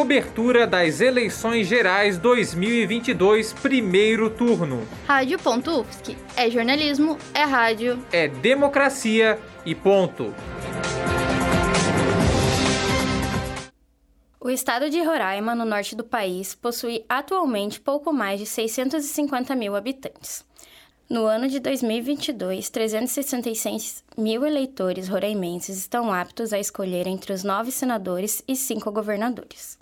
cobertura das eleições gerais 2022, primeiro turno. Rádio.UFSC é jornalismo, é rádio, é democracia e ponto. O estado de Roraima, no norte do país, possui atualmente pouco mais de 650 mil habitantes. No ano de 2022, 366 mil eleitores roraimenses estão aptos a escolher entre os nove senadores e cinco governadores.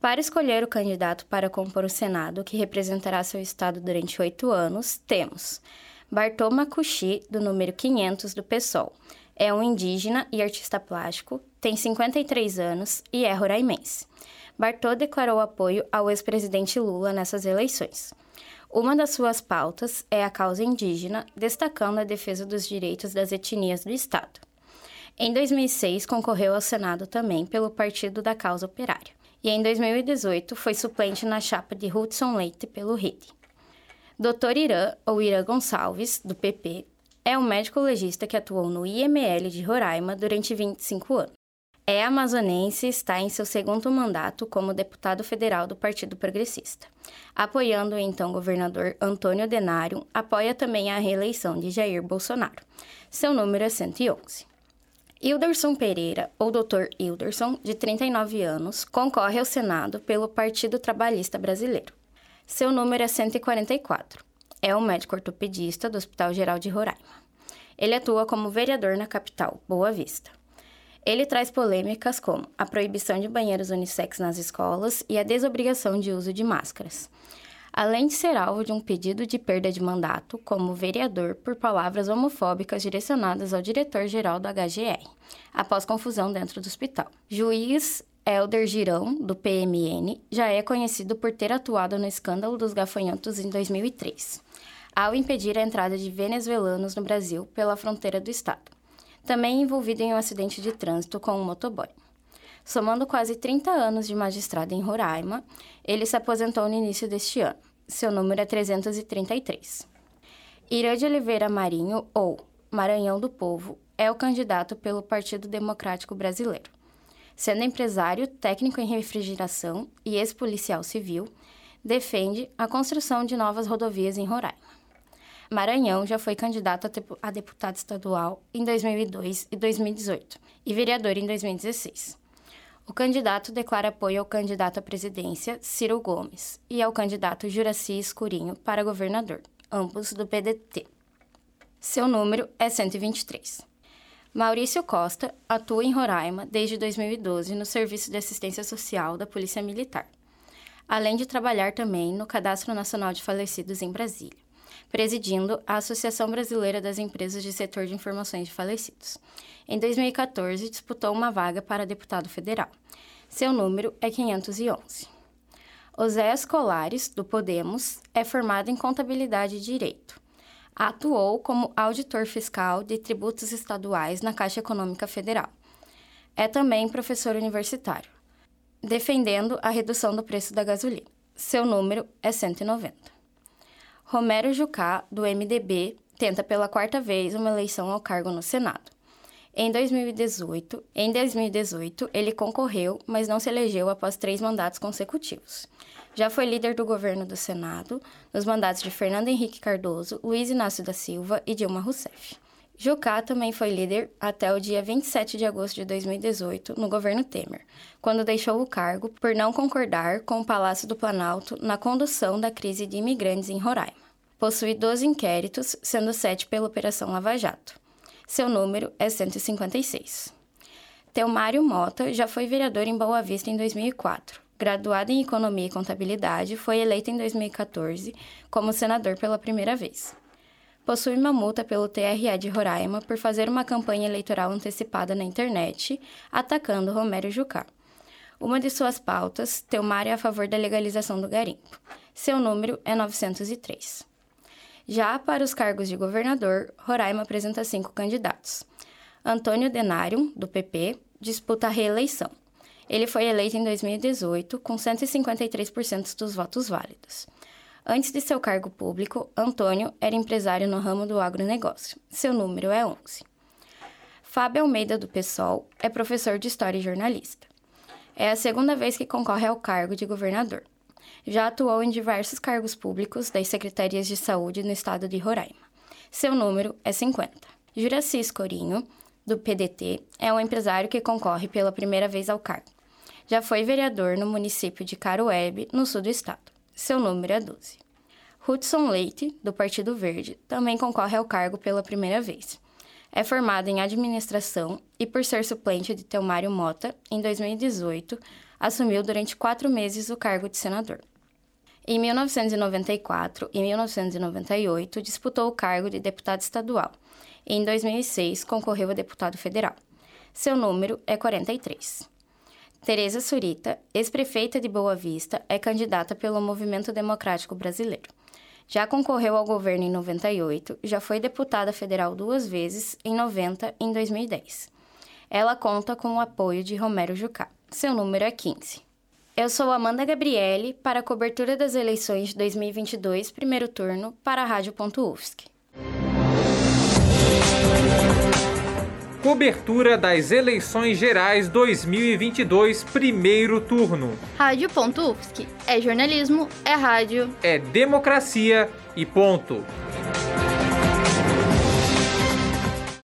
Para escolher o candidato para compor o Senado, que representará seu estado durante oito anos, temos Bartô Macuxi, do número 500 do PSOL. É um indígena e artista plástico, tem 53 anos e é roraimense. Bartô declarou apoio ao ex-presidente Lula nessas eleições. Uma das suas pautas é a causa indígena, destacando a defesa dos direitos das etnias do Estado. Em 2006, concorreu ao Senado também pelo Partido da Causa Operária. E em 2018, foi suplente na chapa de Hudson Leite pelo RID. Dr. Irã, ou Irã Gonçalves, do PP, é um médico legista que atuou no IML de Roraima durante 25 anos. É amazonense e está em seu segundo mandato como deputado federal do Partido Progressista. Apoiando o então governador Antônio Denário, apoia também a reeleição de Jair Bolsonaro. Seu número é 111. Hilderson Pereira, ou Dr. Hilderson, de 39 anos, concorre ao Senado pelo Partido Trabalhista Brasileiro. Seu número é 144. É um médico ortopedista do Hospital Geral de Roraima. Ele atua como vereador na capital, Boa Vista. Ele traz polêmicas como a proibição de banheiros unissex nas escolas e a desobrigação de uso de máscaras. Além de ser alvo de um pedido de perda de mandato como vereador por palavras homofóbicas direcionadas ao diretor-geral do HGR, após confusão dentro do hospital. Juiz Elder Girão, do PMN, já é conhecido por ter atuado no escândalo dos gafanhotos em 2003, ao impedir a entrada de venezuelanos no Brasil pela fronteira do estado também envolvido em um acidente de trânsito com um motoboy. Somando quase 30 anos de magistrado em Roraima, ele se aposentou no início deste ano. Seu número é 333. Irã de Oliveira Marinho, ou Maranhão do Povo, é o candidato pelo Partido Democrático Brasileiro. Sendo empresário, técnico em refrigeração e ex-policial civil, defende a construção de novas rodovias em Roraima. Maranhão já foi candidato a deputado estadual em 2002 e 2018 e vereador em 2016. O candidato declara apoio ao candidato à presidência, Ciro Gomes, e ao candidato Juraci Escurinho para governador, ambos do PDT. Seu número é 123. Maurício Costa atua em Roraima desde 2012 no Serviço de Assistência Social da Polícia Militar, além de trabalhar também no Cadastro Nacional de Falecidos em Brasília presidindo a Associação Brasileira das Empresas de Setor de Informações de Falecidos. Em 2014, disputou uma vaga para deputado federal. Seu número é 511. Oséias Colares, do Podemos, é formado em Contabilidade e Direito. Atuou como auditor fiscal de tributos estaduais na Caixa Econômica Federal. É também professor universitário, defendendo a redução do preço da gasolina. Seu número é 190. Romero Jucá, do MDB, tenta pela quarta vez uma eleição ao cargo no Senado. Em 2018, em 2018, ele concorreu, mas não se elegeu após três mandatos consecutivos. Já foi líder do governo do Senado nos mandatos de Fernando Henrique Cardoso, Luiz Inácio da Silva e Dilma Rousseff. Jucá também foi líder até o dia 27 de agosto de 2018 no governo Temer, quando deixou o cargo por não concordar com o Palácio do Planalto na condução da crise de imigrantes em Roraima. Possui 12 inquéritos, sendo 7 pela Operação Lava Jato. Seu número é 156. Teomário Mota já foi vereador em Boa Vista em 2004. Graduado em Economia e Contabilidade, foi eleito em 2014 como senador pela primeira vez possui uma multa pelo TRE de Roraima por fazer uma campanha eleitoral antecipada na internet, atacando Romero Jucá. Uma de suas pautas, Teomar é a favor da legalização do garimpo. Seu número é 903. Já para os cargos de governador, Roraima apresenta cinco candidatos. Antônio Denário, do PP, disputa a reeleição. Ele foi eleito em 2018 com 153% dos votos válidos. Antes de seu cargo público, Antônio era empresário no ramo do agronegócio. Seu número é 11. Fábio Almeida, do PSOL, é professor de História e jornalista. É a segunda vez que concorre ao cargo de governador. Já atuou em diversos cargos públicos das secretarias de saúde no estado de Roraima. Seu número é 50. Juraci Escorinho, do PDT, é um empresário que concorre pela primeira vez ao cargo. Já foi vereador no município de Caruebe, no sul do estado. Seu número é 12. Hudson Leite, do Partido Verde, também concorre ao cargo pela primeira vez. É formado em administração e, por ser suplente de Telmário Mota, em 2018, assumiu durante quatro meses o cargo de senador. Em 1994 e 1998, disputou o cargo de deputado estadual. E em 2006, concorreu a deputado federal. Seu número é 43. Tereza Surita, ex-prefeita de Boa Vista, é candidata pelo Movimento Democrático Brasileiro. Já concorreu ao governo em 98, já foi deputada federal duas vezes, em 90 e em 2010. Ela conta com o apoio de Romero Jucá. Seu número é 15. Eu sou Amanda Gabriele para a cobertura das eleições de 2022, primeiro turno, para a Rádio.UFSC. Cobertura das eleições gerais 2022, primeiro turno. Rádio.UFSC. É jornalismo, é rádio. É democracia e ponto.